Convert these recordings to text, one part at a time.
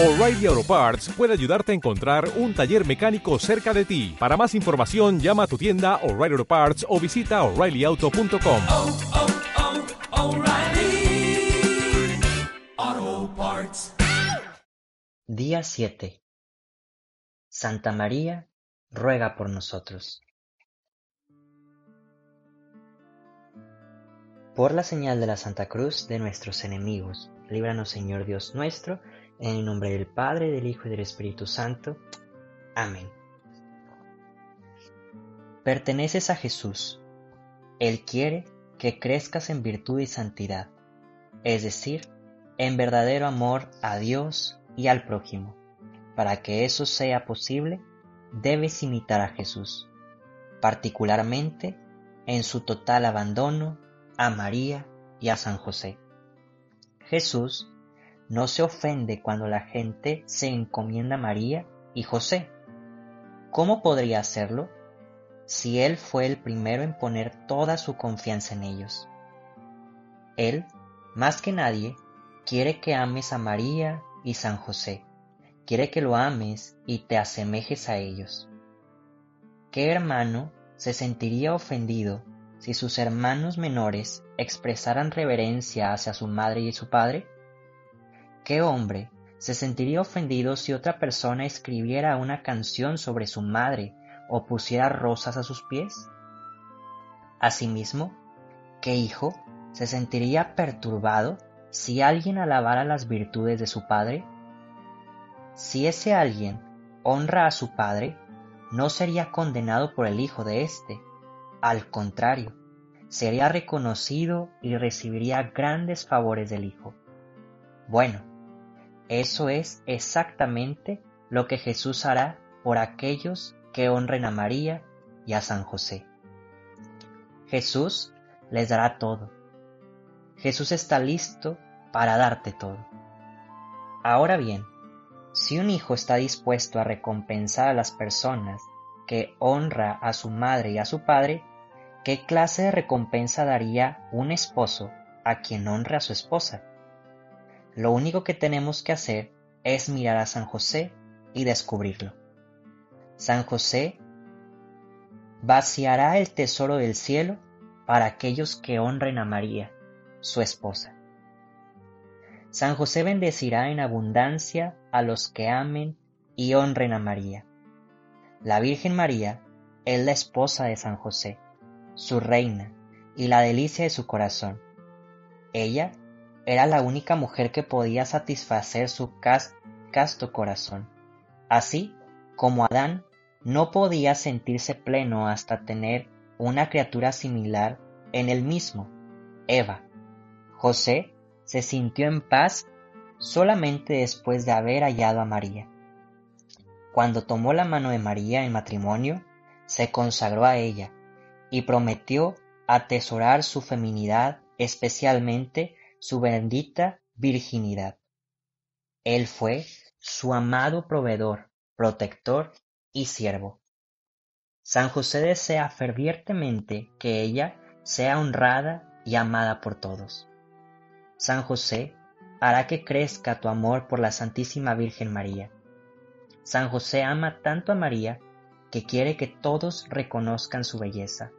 O'Reilly Auto Parts puede ayudarte a encontrar un taller mecánico cerca de ti. Para más información, llama a tu tienda O'Reilly Auto Parts o visita oreillyauto.com. oh, oh, Parts. Día 7. Santa María, ruega por nosotros. Por la señal de la Santa Cruz de nuestros enemigos, líbranos Señor Dios nuestro, en el nombre del Padre, del Hijo y del Espíritu Santo. Amén. Perteneces a Jesús. Él quiere que crezcas en virtud y santidad, es decir, en verdadero amor a Dios y al prójimo. Para que eso sea posible, debes imitar a Jesús, particularmente en su total abandono a María y a San José. Jesús no se ofende cuando la gente se encomienda a María y José. ¿Cómo podría hacerlo si Él fue el primero en poner toda su confianza en ellos? Él, más que nadie, quiere que ames a María y San José. Quiere que lo ames y te asemejes a ellos. ¿Qué hermano se sentiría ofendido si sus hermanos menores expresaran reverencia hacia su madre y su padre? ¿Qué hombre se sentiría ofendido si otra persona escribiera una canción sobre su madre o pusiera rosas a sus pies? Asimismo, ¿qué hijo se sentiría perturbado si alguien alabara las virtudes de su padre? Si ese alguien honra a su padre, no sería condenado por el hijo de éste. Al contrario, sería reconocido y recibiría grandes favores del hijo. Bueno, eso es exactamente lo que Jesús hará por aquellos que honren a María y a San José. Jesús les dará todo. Jesús está listo para darte todo. Ahora bien, si un hijo está dispuesto a recompensar a las personas que honra a su madre y a su padre, ¿qué clase de recompensa daría un esposo a quien honre a su esposa? Lo único que tenemos que hacer es mirar a San José y descubrirlo. San José vaciará el tesoro del cielo para aquellos que honren a María, su esposa. San José bendecirá en abundancia a los que amen y honren a María. La Virgen María es la esposa de San José, su reina y la delicia de su corazón. Ella era la única mujer que podía satisfacer su casto corazón. Así como Adán no podía sentirse pleno hasta tener una criatura similar en él mismo, Eva. José se sintió en paz solamente después de haber hallado a María. Cuando tomó la mano de María en matrimonio, se consagró a ella y prometió atesorar su feminidad, especialmente su bendita virginidad. Él fue su amado proveedor, protector y siervo. San José desea fervientemente que ella sea honrada y amada por todos. San José hará que crezca tu amor por la Santísima Virgen María. San José ama tanto a María que quiere que todos reconozcan su belleza.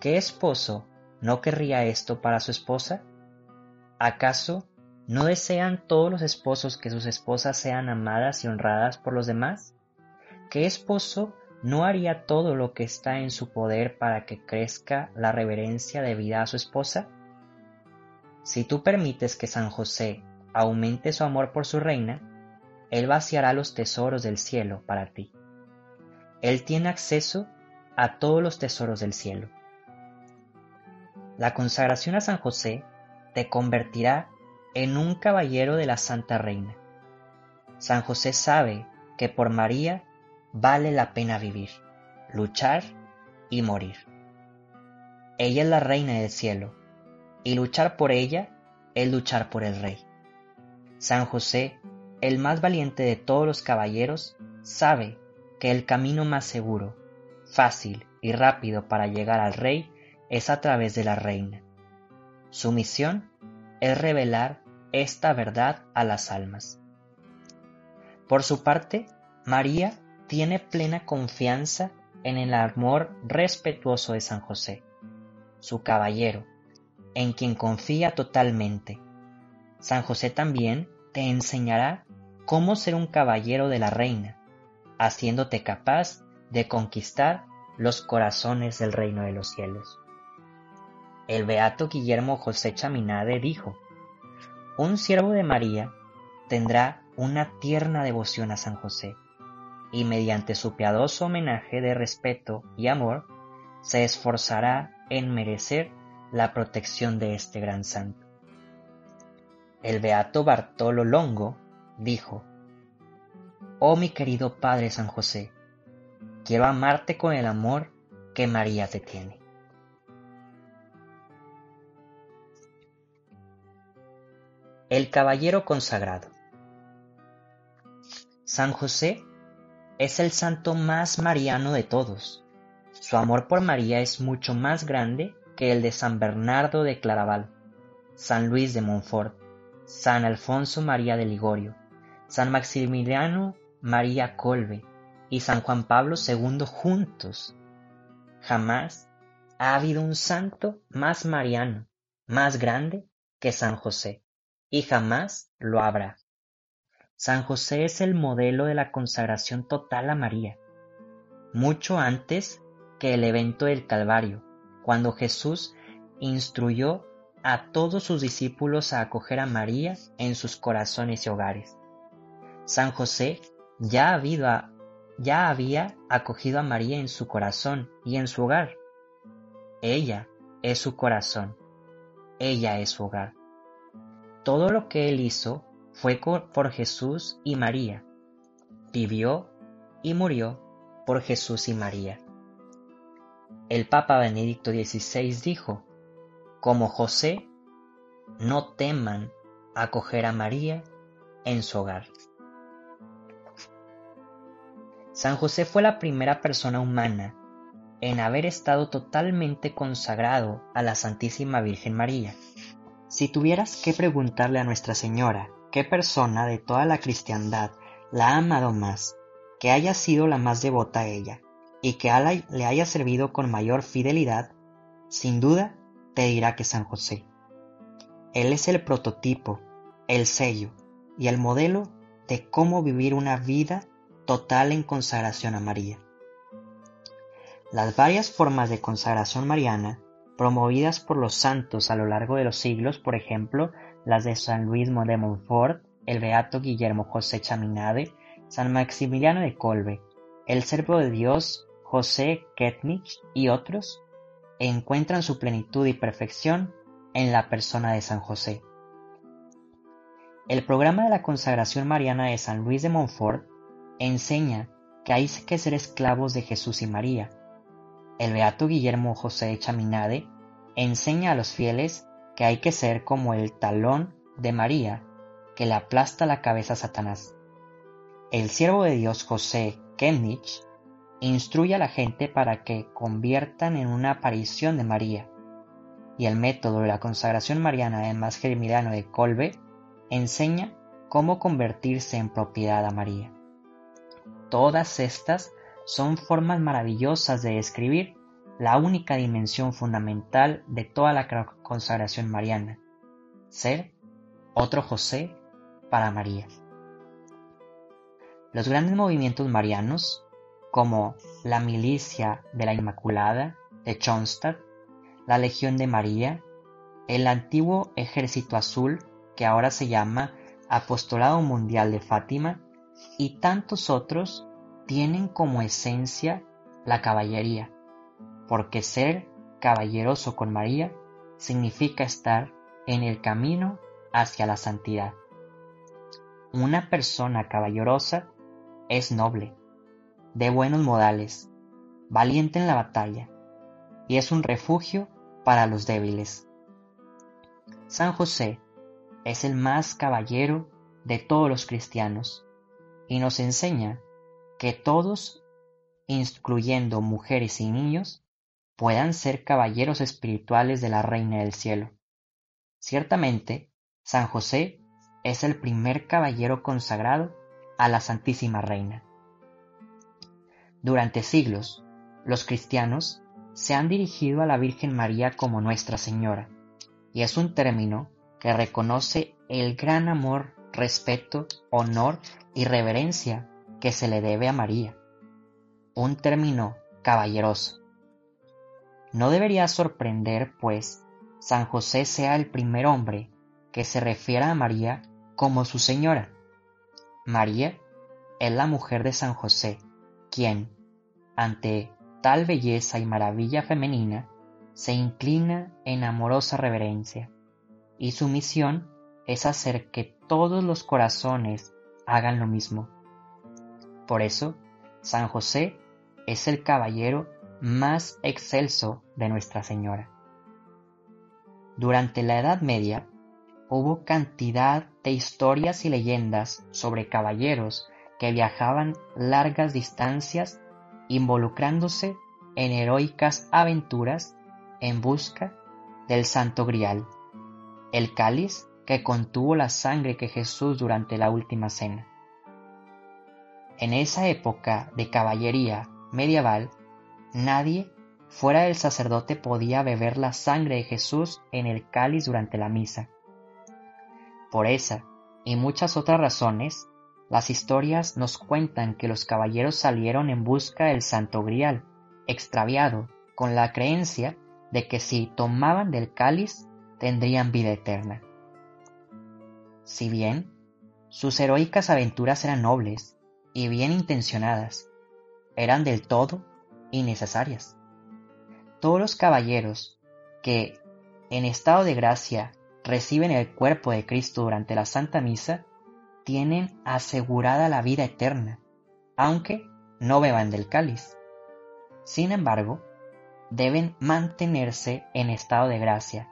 ¿Qué esposo no querría esto para su esposa? ¿Acaso no desean todos los esposos que sus esposas sean amadas y honradas por los demás? ¿Qué esposo no haría todo lo que está en su poder para que crezca la reverencia debida a su esposa? Si tú permites que San José aumente su amor por su reina, Él vaciará los tesoros del cielo para ti. Él tiene acceso a todos los tesoros del cielo. La consagración a San José te convertirá en un caballero de la Santa Reina. San José sabe que por María vale la pena vivir, luchar y morir. Ella es la Reina del cielo, y luchar por ella es luchar por el Rey. San José, el más valiente de todos los caballeros, sabe que el camino más seguro, fácil y rápido para llegar al Rey es a través de la Reina. Su misión es revelar esta verdad a las almas. Por su parte, María tiene plena confianza en el amor respetuoso de San José, su caballero, en quien confía totalmente. San José también te enseñará cómo ser un caballero de la reina, haciéndote capaz de conquistar los corazones del reino de los cielos. El beato Guillermo José Chaminade dijo, Un siervo de María tendrá una tierna devoción a San José, y mediante su piadoso homenaje de respeto y amor, se esforzará en merecer la protección de este gran santo. El beato Bartolo Longo dijo, Oh mi querido Padre San José, quiero amarte con el amor que María te tiene. El Caballero Consagrado San José es el santo más mariano de todos. Su amor por María es mucho más grande que el de San Bernardo de Claraval, San Luis de Montfort, San Alfonso María de Ligorio, San Maximiliano María Colbe y San Juan Pablo II juntos. Jamás ha habido un santo más mariano, más grande que San José, y jamás lo habrá. San José es el modelo de la consagración total a María, mucho antes que el evento del Calvario, cuando Jesús instruyó a todos sus discípulos a acoger a María en sus corazones y hogares. San José ya, ya había acogido a María en su corazón y en su hogar. Ella es su corazón, ella es su hogar. Todo lo que él hizo fue por Jesús y María. Vivió y murió por Jesús y María. El Papa Benedicto XVI dijo, como José, no teman acoger a María en su hogar. San José fue la primera persona humana en haber estado totalmente consagrado a la Santísima Virgen María. Si tuvieras que preguntarle a Nuestra Señora ¿Qué persona de toda la cristiandad la ha amado más, que haya sido la más devota a ella y que le haya servido con mayor fidelidad? Sin duda te dirá que San José. Él es el prototipo, el sello y el modelo de cómo vivir una vida total en consagración a María. Las varias formas de consagración mariana promovidas por los santos a lo largo de los siglos, por ejemplo, las de San Luis de Montfort, el Beato Guillermo José Chaminade, San Maximiliano de Colbe, el Servo de Dios José Ketnich y otros, encuentran su plenitud y perfección en la persona de San José. El programa de la consagración mariana de San Luis de Montfort enseña que hay que ser esclavos de Jesús y María. El Beato Guillermo José Chaminade enseña a los fieles que hay que ser como el talón de María que le aplasta la cabeza a Satanás. El siervo de Dios José Kemnich instruye a la gente para que conviertan en una aparición de María, y el método de la consagración mariana de Más de Colbe enseña cómo convertirse en propiedad a María. Todas estas son formas maravillosas de describir la única dimensión fundamental de toda la consagración mariana, ser otro José para María. Los grandes movimientos marianos, como la Milicia de la Inmaculada de Schoenstatt, la Legión de María, el antiguo Ejército Azul, que ahora se llama Apostolado Mundial de Fátima, y tantos otros, tienen como esencia la caballería, porque ser caballeroso con María significa estar en el camino hacia la santidad. Una persona caballerosa es noble, de buenos modales, valiente en la batalla, y es un refugio para los débiles. San José es el más caballero de todos los cristianos y nos enseña que todos, incluyendo mujeres y niños, puedan ser caballeros espirituales de la Reina del Cielo. Ciertamente, San José es el primer caballero consagrado a la Santísima Reina. Durante siglos, los cristianos se han dirigido a la Virgen María como Nuestra Señora, y es un término que reconoce el gran amor, respeto, honor y reverencia que se le debe a María. Un término caballeroso. No debería sorprender, pues, San José sea el primer hombre que se refiera a María como su señora. María es la mujer de San José, quien, ante tal belleza y maravilla femenina, se inclina en amorosa reverencia, y su misión es hacer que todos los corazones hagan lo mismo. Por eso, San José es el caballero más excelso de Nuestra Señora. Durante la Edad Media, hubo cantidad de historias y leyendas sobre caballeros que viajaban largas distancias involucrándose en heroicas aventuras en busca del Santo Grial, el cáliz que contuvo la sangre que Jesús durante la última cena. En esa época de caballería medieval, nadie fuera del sacerdote podía beber la sangre de Jesús en el cáliz durante la misa. Por esa y muchas otras razones, las historias nos cuentan que los caballeros salieron en busca del Santo Grial, extraviado, con la creencia de que si tomaban del cáliz tendrían vida eterna. Si bien sus heroicas aventuras eran nobles y bien intencionadas, eran del todo innecesarias. Todos los caballeros que, en estado de gracia, reciben el cuerpo de Cristo durante la Santa Misa, tienen asegurada la vida eterna, aunque no beban del cáliz. Sin embargo, deben mantenerse en estado de gracia,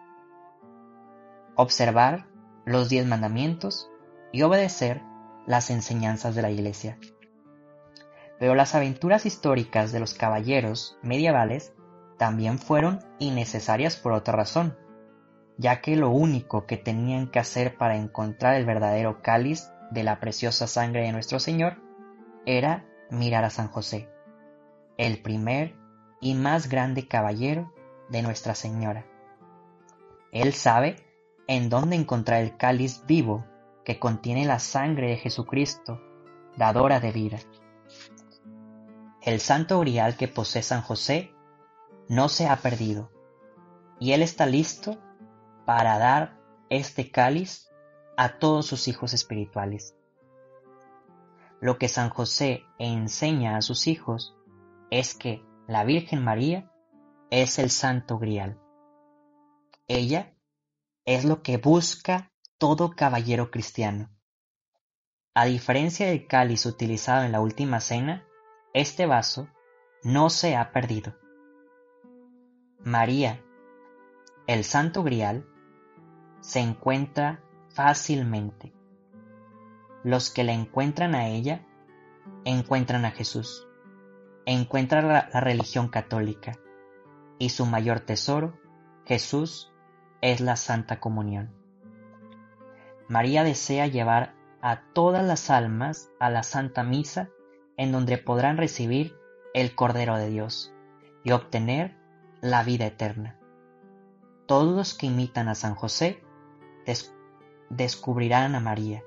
observar los diez mandamientos y obedecer las enseñanzas de la Iglesia. Pero las aventuras históricas de los caballeros medievales también fueron innecesarias por otra razón, ya que lo único que tenían que hacer para encontrar el verdadero cáliz de la preciosa sangre de nuestro Señor era mirar a San José, el primer y más grande caballero de Nuestra Señora. Él sabe en dónde encontrar el cáliz vivo que contiene la sangre de Jesucristo, dadora de vida. El santo grial que posee San José no se ha perdido, y Él está listo para dar este cáliz a todos sus hijos espirituales. Lo que San José enseña a sus hijos es que la Virgen María es el Santo Grial. Ella es lo que busca todo caballero cristiano. A diferencia del cáliz utilizado en la última cena, este vaso no se ha perdido. María, el Santo Grial, se encuentra fácilmente. Los que la encuentran a ella, encuentran a Jesús, encuentran la, la religión católica y su mayor tesoro, Jesús, es la Santa Comunión. María desea llevar a todas las almas a la Santa Misa en donde podrán recibir el Cordero de Dios y obtener la vida eterna. Todos los que imitan a San José descubrirán a María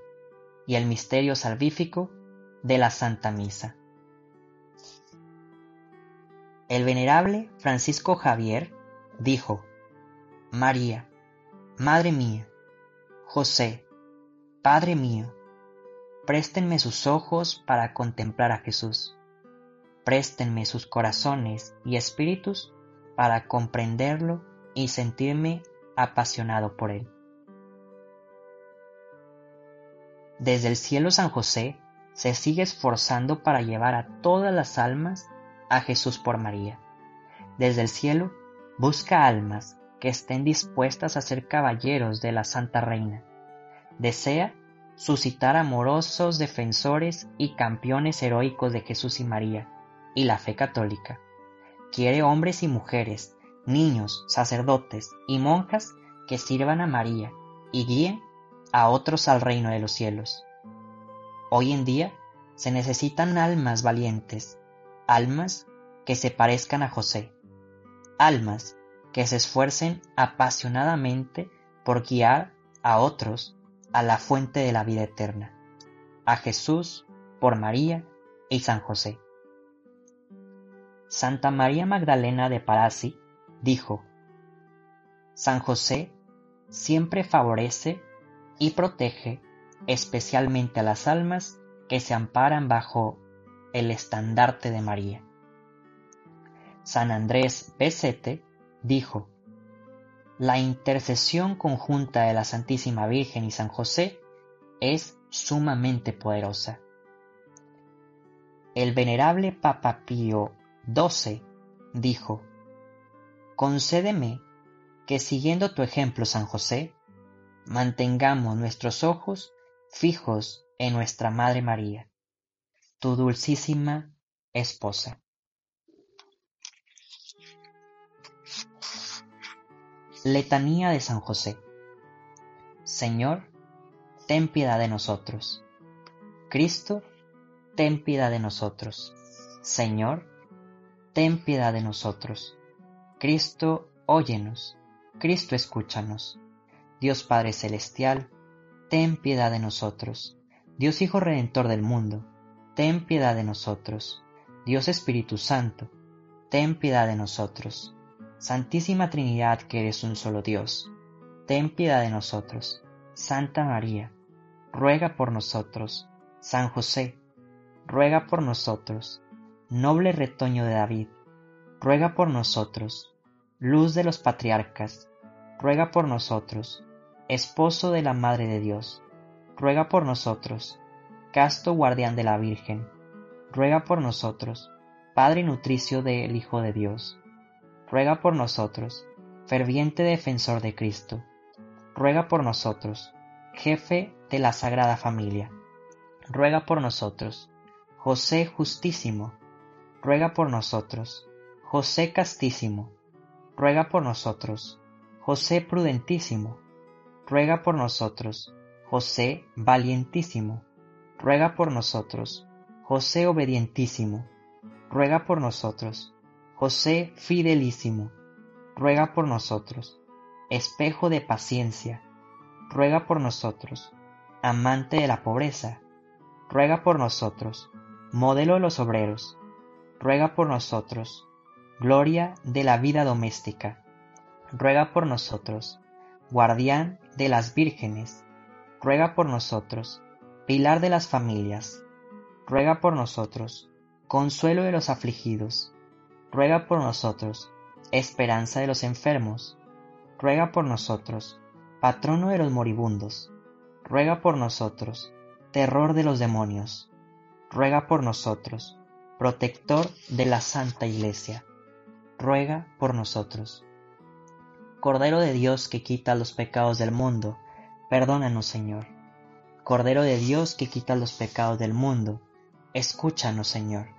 y el misterio salvífico de la Santa Misa. El venerable Francisco Javier dijo, María, Madre mía, José, Padre mío, préstenme sus ojos para contemplar a Jesús, préstenme sus corazones y espíritus para comprenderlo y sentirme apasionado por él. Desde el cielo San José se sigue esforzando para llevar a todas las almas a Jesús por María. Desde el cielo busca almas que estén dispuestas a ser caballeros de la Santa Reina. Desea suscitar amorosos defensores y campeones heroicos de Jesús y María y la fe católica. Quiere hombres y mujeres, niños, sacerdotes y monjas que sirvan a María y guíen a otros al reino de los cielos. Hoy en día Se necesitan almas valientes, almas que se parezcan a José, almas que se esfuercen apasionadamente por guiar a otros a la fuente de la vida eterna, a Jesús por María y San José. Santa María Magdalena de Parasi dijo, San José siempre favorece y protege especialmente a las almas que se amparan bajo el estandarte de María. San Andrés Besete dijo, La intercesión conjunta de la Santísima Virgen y San José es sumamente poderosa. El venerable Papa Pío XII dijo, Concédeme que siguiendo tu ejemplo, San José, mantengamos nuestros ojos fijos en nuestra Madre María, tu dulcísima esposa. Letanía de San José. Señor, ten piedad de nosotros. Cristo, ten piedad de nosotros. Señor, ten piedad de nosotros. Cristo, óyenos. Cristo, escúchanos. Dios Padre Celestial, ten piedad de nosotros. Dios Hijo Redentor del mundo, ten piedad de nosotros. Dios Espíritu Santo, ten piedad de nosotros. Santísima Trinidad que eres un solo Dios, ten piedad de nosotros. Santa María, ruega por nosotros. San José, ruega por nosotros. Noble retoño de David, ruega por nosotros. Luz de los patriarcas, ruega por nosotros esposo de la Madre de Dios, ruega por nosotros, casto guardián de la Virgen, ruega por nosotros, Padre nutricio del Hijo de Dios, ruega por nosotros, ferviente defensor de Cristo, ruega por nosotros, jefe de la Sagrada Familia, ruega por nosotros, José justísimo, ruega por nosotros, José castísimo, ruega por nosotros, José prudentísimo, ruega por nosotros. José valientísimo, ruega por nosotros. José obedientísimo, ruega por nosotros. José fidelísimo, ruega por nosotros. Espejo de paciencia, ruega por nosotros. Amante de la pobreza, ruega por nosotros. Modelo de los obreros, ruega por nosotros. Gloria de la vida doméstica, ruega por nosotros guardián de las vírgenes, ruega por nosotros, pilar de las familias, ruega por nosotros, consuelo de los afligidos, ruega por nosotros, esperanza de los enfermos, ruega por nosotros, patrono de los moribundos, ruega por nosotros, terror de los demonios, ruega por nosotros, protector de la Santa Iglesia, ruega por nosotros. Cordero de Dios que quita los pecados del mundo, perdónanos Señor. Cordero de Dios que quita los pecados del mundo, escúchanos Señor.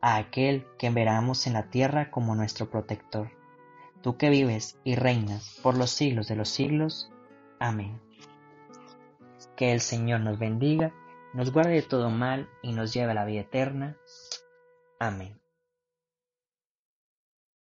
a aquel que veramos en la tierra como nuestro protector. Tú que vives y reinas por los siglos de los siglos. Amén. Que el Señor nos bendiga, nos guarde de todo mal y nos lleve a la vida eterna. Amén.